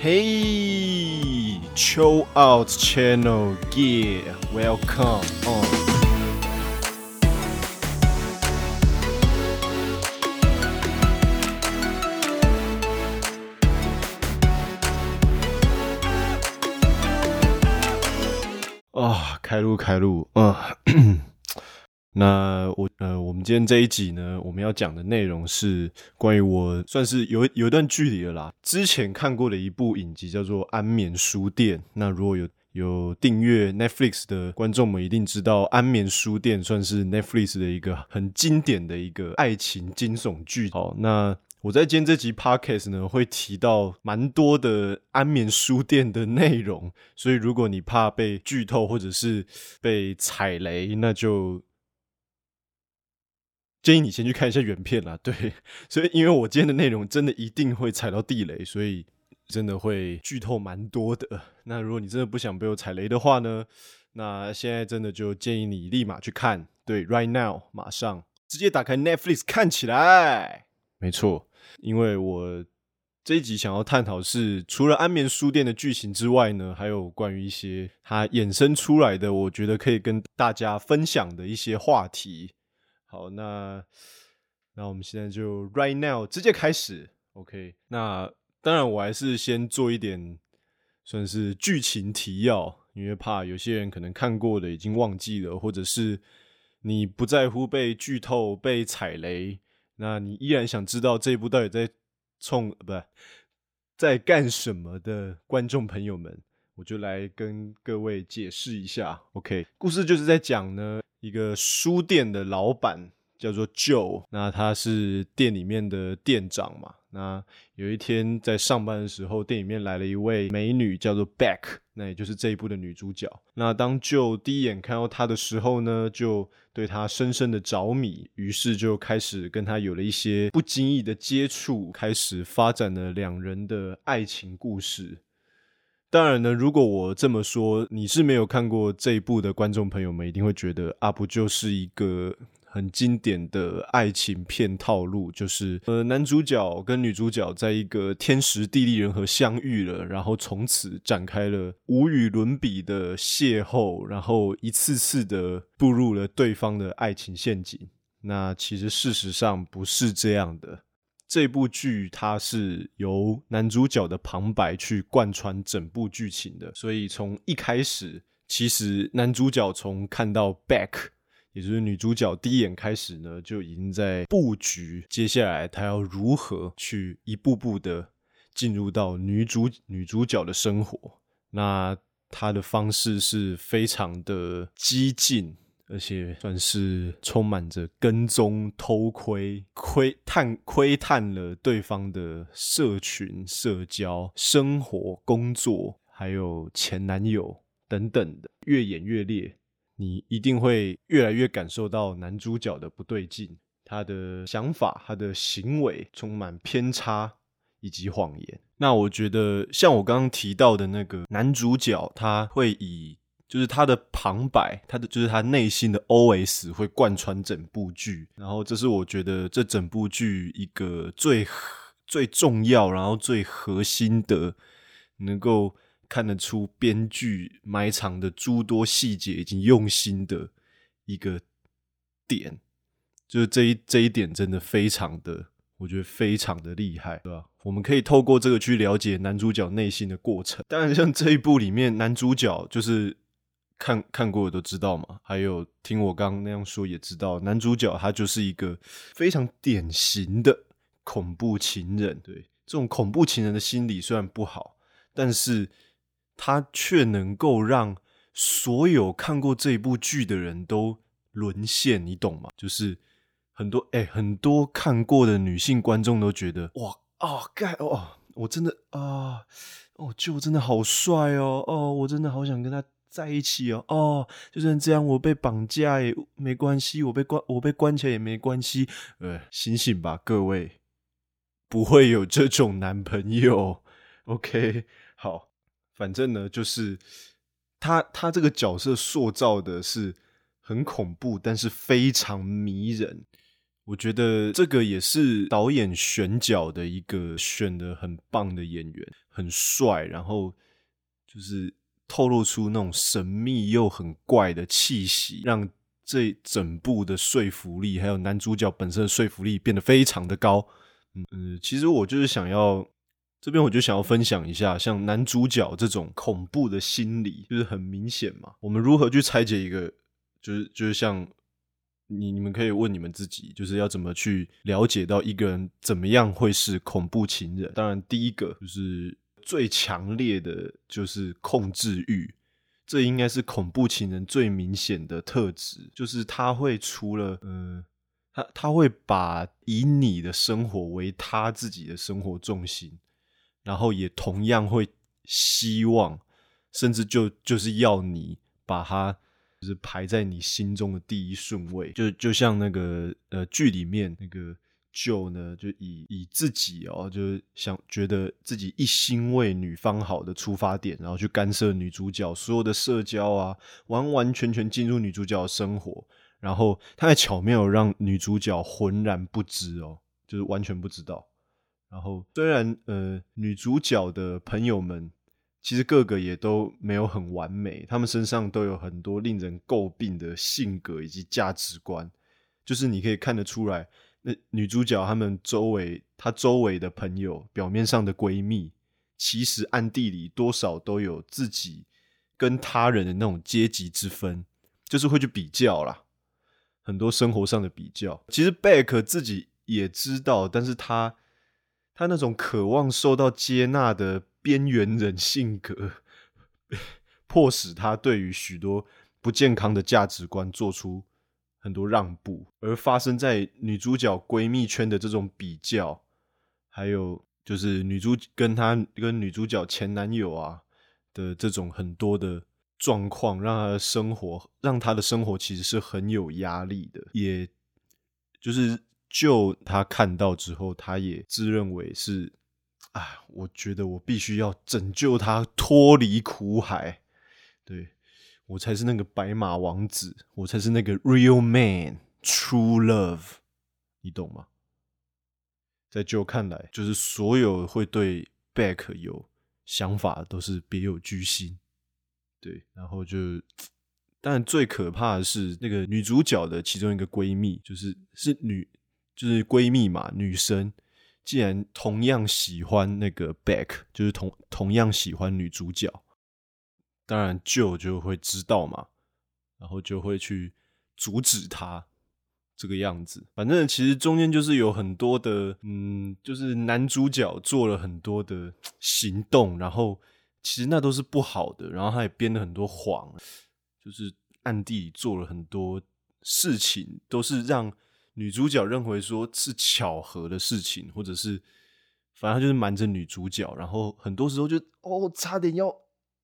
Hey, Chill Out Channel, yeah, welcome on. 啊，开路开路，嗯。 那我呃，我们今天这一集呢，我们要讲的内容是关于我算是有有一段距离了啦。之前看过的一部影集叫做《安眠书店》。那如果有有订阅 Netflix 的观众们，一定知道《安眠书店》算是 Netflix 的一个很经典的一个爱情惊悚剧。好，那我在今天这集 Podcast 呢，会提到蛮多的《安眠书店》的内容，所以如果你怕被剧透或者是被踩雷，那就。建议你先去看一下原片啦，对，所以因为我今天的内容真的一定会踩到地雷，所以真的会剧透蛮多的。那如果你真的不想被我踩雷的话呢，那现在真的就建议你立马去看，对，right now，马上直接打开 Netflix 看起来。没错，因为我这一集想要探讨是除了安眠书店的剧情之外呢，还有关于一些它衍生出来的，我觉得可以跟大家分享的一些话题。好，那那我们现在就 right now 直接开始，OK？那当然，我还是先做一点算是剧情提要，因为怕有些人可能看过的已经忘记了，或者是你不在乎被剧透、被踩雷，那你依然想知道这一部到底在冲不在干什么的观众朋友们，我就来跟各位解释一下，OK？故事就是在讲呢。一个书店的老板叫做 Joe，那他是店里面的店长嘛。那有一天在上班的时候，店里面来了一位美女，叫做 Beck，那也就是这一部的女主角。那当 Joe 第一眼看到她的时候呢，就对她深深的着迷，于是就开始跟她有了一些不经意的接触，开始发展了两人的爱情故事。当然呢，如果我这么说，你是没有看过这一部的观众朋友们，一定会觉得啊，不就是一个很经典的爱情片套路，就是呃，男主角跟女主角在一个天时地利人和相遇了，然后从此展开了无与伦比的邂逅，然后一次次的步入了对方的爱情陷阱。那其实事实上不是这样的。这部剧它是由男主角的旁白去贯穿整部剧情的，所以从一开始，其实男主角从看到 Beck，也就是女主角第一眼开始呢，就已经在布局接下来他要如何去一步步的进入到女主女主角的生活。那他的方式是非常的激进。而且算是充满着跟踪、偷窥、窥探、窥探了对方的社群、社交、生活、工作，还有前男友等等的，越演越烈。你一定会越来越感受到男主角的不对劲，他的想法、他的行为充满偏差以及谎言。那我觉得，像我刚刚提到的那个男主角，他会以。就是他的旁白，他的就是他内心的 O.S 会贯穿整部剧，然后这是我觉得这整部剧一个最最重要，然后最核心的，能够看得出编剧埋藏的诸多细节以及用心的一个点，就是这一这一点真的非常的，我觉得非常的厉害，对吧？我们可以透过这个去了解男主角内心的过程。当然，像这一部里面男主角就是。看看过的都知道嘛，还有听我刚刚那样说也知道，男主角他就是一个非常典型的恐怖情人。对，这种恐怖情人的心理虽然不好，但是他却能够让所有看过这部剧的人都沦陷，你懂吗？就是很多哎，很多看过的女性观众都觉得哇啊盖哦，我真的啊哦，就真的好帅哦哦，我真的好想跟他。在一起哦哦，就算这样，我被绑架也没关系，我被关我被关起来也没关系。呃，醒醒吧，各位，不会有这种男朋友。OK，好，反正呢，就是他他这个角色塑造的是很恐怖，但是非常迷人。我觉得这个也是导演选角的一个选的很棒的演员。很帅，然后就是透露出那种神秘又很怪的气息，让这整部的说服力，还有男主角本身的说服力变得非常的高。嗯，其实我就是想要这边，我就想要分享一下，像男主角这种恐怖的心理，就是很明显嘛。我们如何去拆解一个，就是就是像。你你们可以问你们自己，就是要怎么去了解到一个人怎么样会是恐怖情人？当然，第一个就是最强烈的就是控制欲，这应该是恐怖情人最明显的特质，就是他会除了嗯，他他会把以你的生活为他自己的生活重心，然后也同样会希望，甚至就就是要你把他。就是排在你心中的第一顺位，就就像那个呃剧里面那个就呢，就以以自己哦，就是想觉得自己一心为女方好的出发点，然后去干涉女主角所有的社交啊，完完全全进入女主角的生活，然后他还巧妙让女主角浑然不知哦，就是完全不知道。然后虽然呃女主角的朋友们。其实个个也都没有很完美，他们身上都有很多令人诟病的性格以及价值观，就是你可以看得出来，那女主角他们周围，她周围的朋友，表面上的闺蜜，其实暗地里多少都有自己跟他人的那种阶级之分，就是会去比较啦，很多生活上的比较。其实贝克自己也知道，但是他他那种渴望受到接纳的。边缘人性格，迫使他对于许多不健康的价值观做出很多让步，而发生在女主角闺蜜圈的这种比较，还有就是女主跟她跟女主角前男友啊的这种很多的状况，让她的生活让她的生活其实是很有压力的，也就是就她看到之后，她也自认为是。哎，我觉得我必须要拯救她脱离苦海，对我才是那个白马王子，我才是那个 real man，true love，你懂吗？在就看来，就是所有会对 Back 有想法都是别有居心，对，然后就，但最可怕的是那个女主角的其中一个闺蜜，就是是女，就是闺蜜嘛，女生。既然同样喜欢那个 Back，就是同同样喜欢女主角，当然舅就会知道嘛，然后就会去阻止他这个样子。反正其实中间就是有很多的，嗯，就是男主角做了很多的行动，然后其实那都是不好的，然后他也编了很多谎，就是暗地里做了很多事情，都是让。女主角认为说是巧合的事情，或者是反正就是瞒着女主角，然后很多时候就哦，差点要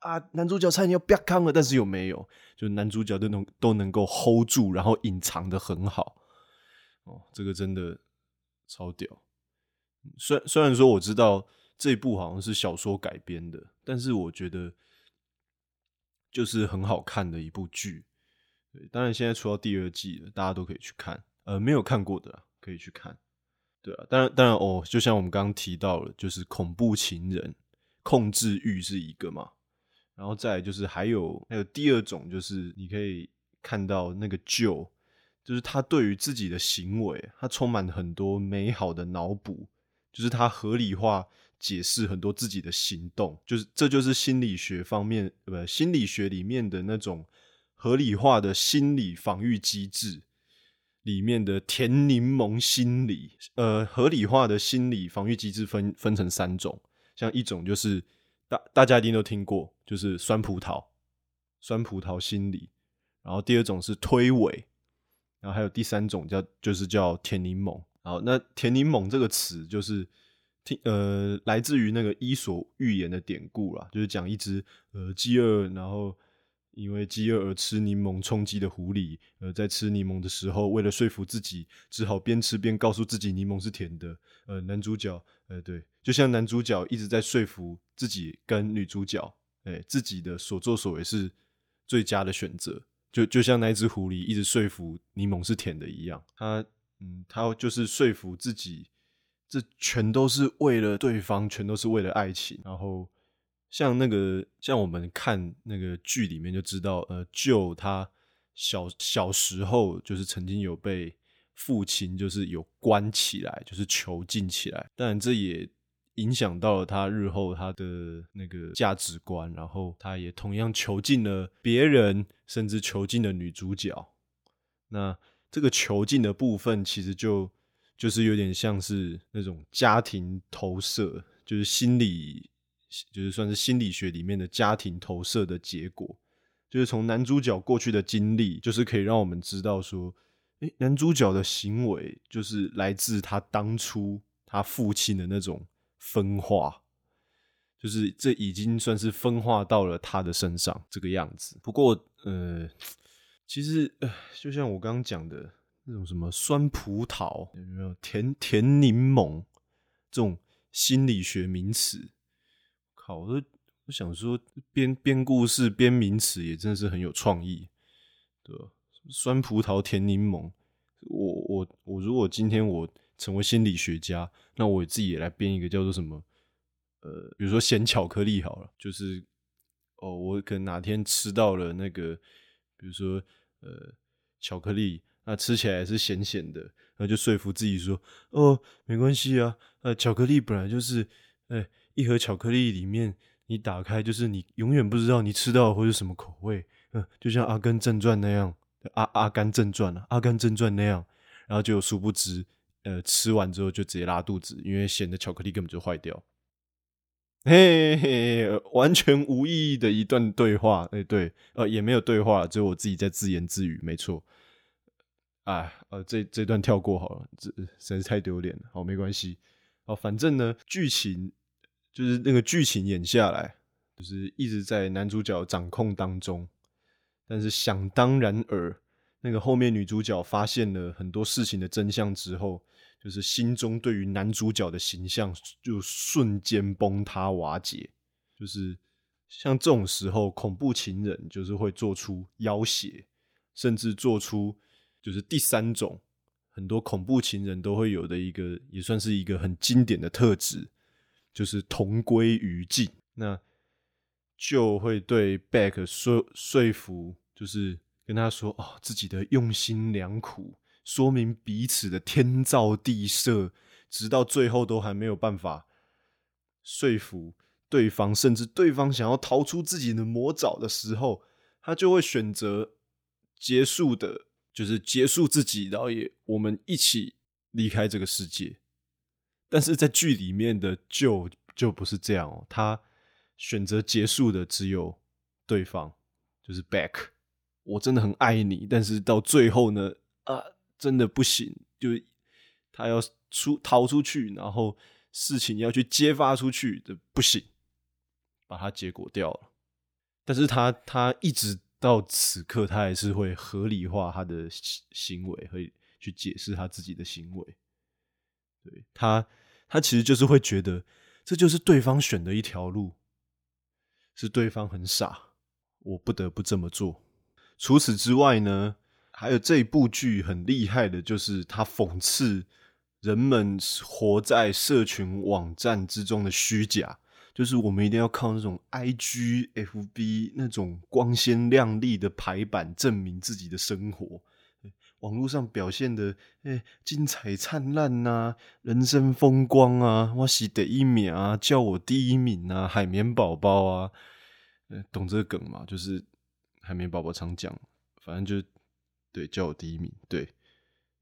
啊，男主角差点要啪康了，但是又没有，就男主角都能都能够 hold 住，然后隐藏的很好。哦，这个真的超屌。虽虽然说我知道这一部好像是小说改编的，但是我觉得就是很好看的一部剧。对，当然现在出到第二季了，大家都可以去看。呃，没有看过的可以去看，对啊，当然，当然哦，就像我们刚刚提到了，就是恐怖情人控制欲是一个嘛，然后再就是还有还有第二种，就是你可以看到那个旧，就是他对于自己的行为，他充满很多美好的脑补，就是他合理化解释很多自己的行动，就是这就是心理学方面，不，心理学里面的那种合理化的心理防御机制。里面的甜柠檬心理，呃，合理化的心理防御机制分分成三种，像一种就是大大家一定都听过，就是酸葡萄，酸葡萄心理，然后第二种是推诿，然后还有第三种叫就是叫甜柠檬。好那甜柠檬这个词就是听呃来自于那个伊索寓言的典故啦，就是讲一只呃饥饿然后。因为饥饿而吃柠檬充饥的狐狸，呃，在吃柠檬的时候，为了说服自己，只好边吃边告诉自己柠檬是甜的。呃，男主角，呃，对，就像男主角一直在说服自己跟女主角，哎，自己的所作所为是最佳的选择。就就像那只狐狸一直说服柠檬是甜的一样，他，嗯，他就是说服自己，这全都是为了对方，全都是为了爱情。然后像那个，像我们看那个剧里面就知道，呃，就他小小时候就是曾经有被父亲就是有关起来，就是囚禁起来。但，这也影响到了他日后他的那个价值观。然后他也同样囚禁了别人，甚至囚禁了女主角。那这个囚禁的部分，其实就就是有点像是那种家庭投射，就是心理，就是算是心理学里面的家庭投射的结果。就是从男主角过去的经历，就是可以让我们知道说，诶，男主角的行为就是来自他当初他父亲的那种分化，就是这已经算是分化到了他的身上这个样子。不过，呃。其实，呃，就像我刚刚讲的那种什么酸葡萄有没有甜甜柠檬这种心理学名词，靠，我都我想说编编故事编名词也真的是很有创意，对吧？酸葡萄甜柠檬，我我我如果今天我成为心理学家，那我自己也来编一个叫做什么，呃，比如说咸巧克力好了，就是哦，我可能哪天吃到了那个。比如说，呃，巧克力，那吃起来是咸咸的，然后就说服自己说，哦，没关系啊，呃，巧克力本来就是，哎，一盒巧克力里面，你打开就是你永远不知道你吃到会是什么口味，嗯，就像《阿甘正传》那样，《阿阿甘正传》啊，《阿甘正传》那样，然后就殊不知，呃，吃完之后就直接拉肚子，因为咸的巧克力根本就坏掉。嘿嘿，完全无意义的一段对话。哎，对，呃，也没有对话，只有我自己在自言自语。没错，哎，呃，这这段跳过好了，这实在是太丢脸了。好，没关系。哦，反正呢，剧情就是那个剧情演下来，就是一直在男主角掌控当中。但是想当然尔，那个后面女主角发现了很多事情的真相之后。就是心中对于男主角的形象就瞬间崩塌瓦解，就是像这种时候，恐怖情人就是会做出要挟，甚至做出就是第三种很多恐怖情人都会有的一个，也算是一个很经典的特质，就是同归于尽。那就会对 Back 说说服，就是跟他说哦，自己的用心良苦。说明彼此的天造地设，直到最后都还没有办法说服对方，甚至对方想要逃出自己的魔爪的时候，他就会选择结束的，就是结束自己，然后也我们一起离开这个世界。但是在剧里面的就就不是这样哦，他选择结束的只有对方，就是 Back。我真的很爱你，但是到最后呢，啊。真的不行，就他要出逃出去，然后事情要去揭发出去的不行，把他结果掉了。但是他他一直到此刻，他还是会合理化他的行为，会去解释他自己的行为。对他，他其实就是会觉得这就是对方选的一条路，是对方很傻，我不得不这么做。除此之外呢？还有这一部剧很厉害的，就是它讽刺人们活在社群网站之中的虚假，就是我们一定要靠那种 I G F B 那种光鲜亮丽的排版证明自己的生活，网络上表现的诶精彩灿烂呐，人生风光啊，我是第一名啊，叫我第一名啊，海绵宝宝啊，懂这个梗吗？就是海绵宝宝常讲，反正就。对，叫我第一名。对，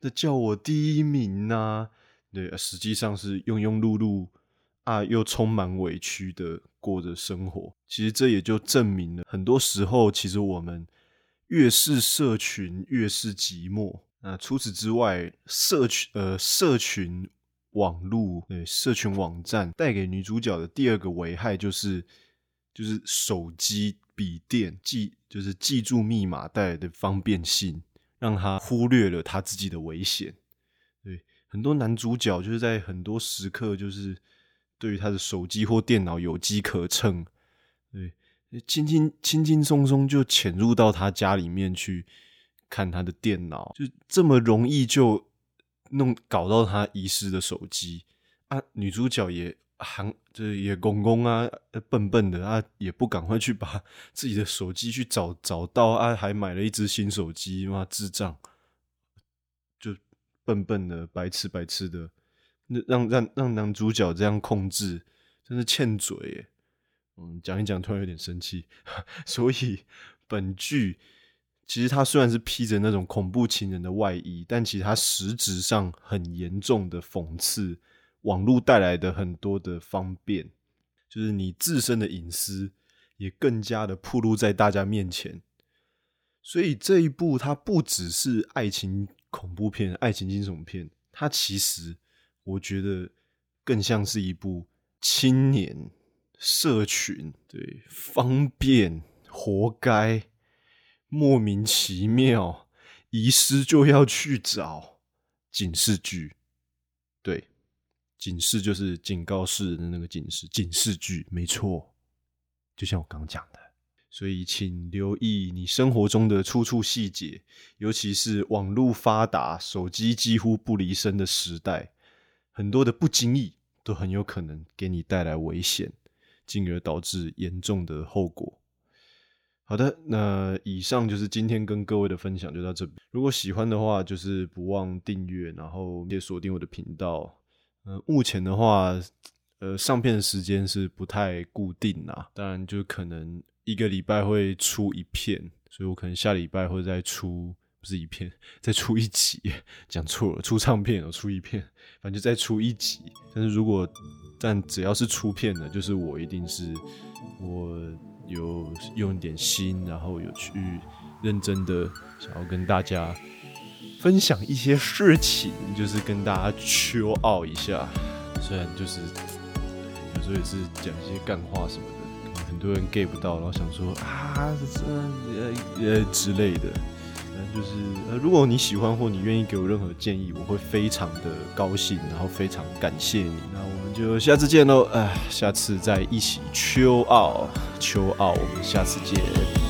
这叫我第一名呐。对，实际上是庸庸碌碌啊，又充满委屈的过着生活。其实这也就证明了，很多时候其实我们越是社群，越是寂寞。那除此之外，社群呃，社群网络对，社群网站带给女主角的第二个危害就是，就是手机、笔电记，就是记住密码带来的方便性。让他忽略了他自己的危险。对，很多男主角就是在很多时刻，就是对于他的手机或电脑有机可乘，对，轻轻轻轻松松就潜入到他家里面去看他的电脑，就这么容易就弄搞到他遗失的手机啊，女主角也行，就是也公公啊，笨笨的啊，也不赶快去把自己的手机去找找到啊，还买了一只新手机嘛，智障，就笨笨的，白痴白痴的，那让让让男主角这样控制，真是欠嘴耶。嗯，讲一讲，突然有点生气。所以本剧其实它虽然是披着那种恐怖情人的外衣，但其实它实质上很严重的讽刺网络带来的很多的方便，就是你自身的隐私也更加的暴露在大家面前。所以这一部它不只是爱情恐怖片、爱情惊悚片，它其实我觉得更像是一部青年。社群对方便，活该，莫名其妙，遗失就要去找警示句，对，警示就是警告式的那个警示，警示句没错，就像我刚讲的，所以请留意你生活中的处处细节，尤其是网络发达、手机几乎不离身的时代，很多的不经意都很有可能给你带来危险。进而导致严重的后果。好的，那以上就是今天跟各位的分享，就到这边。如果喜欢的话，就是不忘订阅，然后也锁定我的频道。呃，目前的话，呃，上片时间是不太固定啦，当然就可能一个礼拜会出一片，所以我可能下礼拜会再出，不是一片，再出一集，讲错了，出唱片哦，出一片，反正就再出一集。但是如果但只要是出片的，就是我一定是我有用一点心，然后有去认真的想要跟大家分享一些事情，就是跟大家秋傲一下。虽然就是有时候也是讲一些干话什么的，很多人 get 不到，然后想说啊这呃呃之类的。就是呃，如果你喜欢或你愿意给我任何建议，我会非常的高兴，然后非常感谢你。那我们就下次见喽，哎，下次再一起秋奥秋奥，我们下次见。